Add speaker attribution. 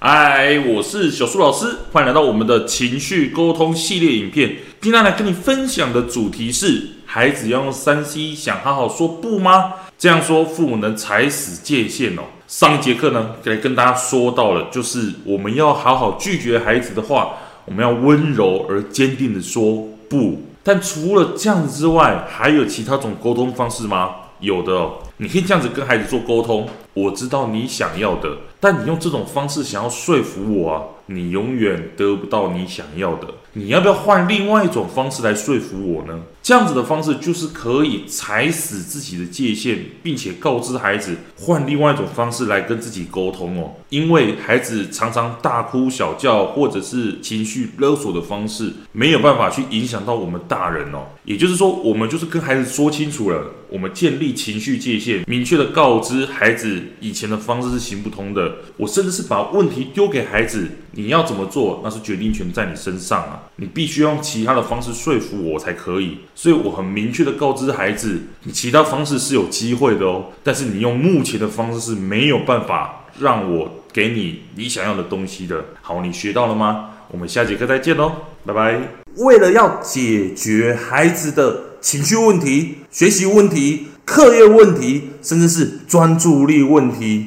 Speaker 1: 嗨，我是小苏老师，欢迎来到我们的情绪沟通系列影片。今天来跟你分享的主题是：孩子要用 3C，想好好说不吗？这样说，父母能踩死界限哦。上一节课呢，来跟大家说到了，就是我们要好好拒绝孩子的话，我们要温柔而坚定的说不。但除了这样子之外，还有其他种沟通方式吗？有的哦，你可以这样子跟孩子做沟通。我知道你想要的，但你用这种方式想要说服我啊，你永远得不到你想要的。你要不要换另外一种方式来说服我呢？这样子的方式就是可以踩死自己的界限，并且告知孩子换另外一种方式来跟自己沟通哦。因为孩子常常大哭小叫，或者是情绪勒索的方式，没有办法去影响到我们大人哦。也就是说，我们就是跟孩子说清楚了，我们建立情绪界限，明确的告知孩子。以前的方式是行不通的，我甚至是把问题丢给孩子，你要怎么做，那是决定权在你身上啊，你必须用其他的方式说服我才可以。所以我很明确的告知孩子，你其他方式是有机会的哦，但是你用目前的方式是没有办法让我给你你想要的东西的。好，你学到了吗？我们下节课再见喽，拜拜。为了要解决孩子的情绪问题、学习问题。课业问题，甚至是专注力问题，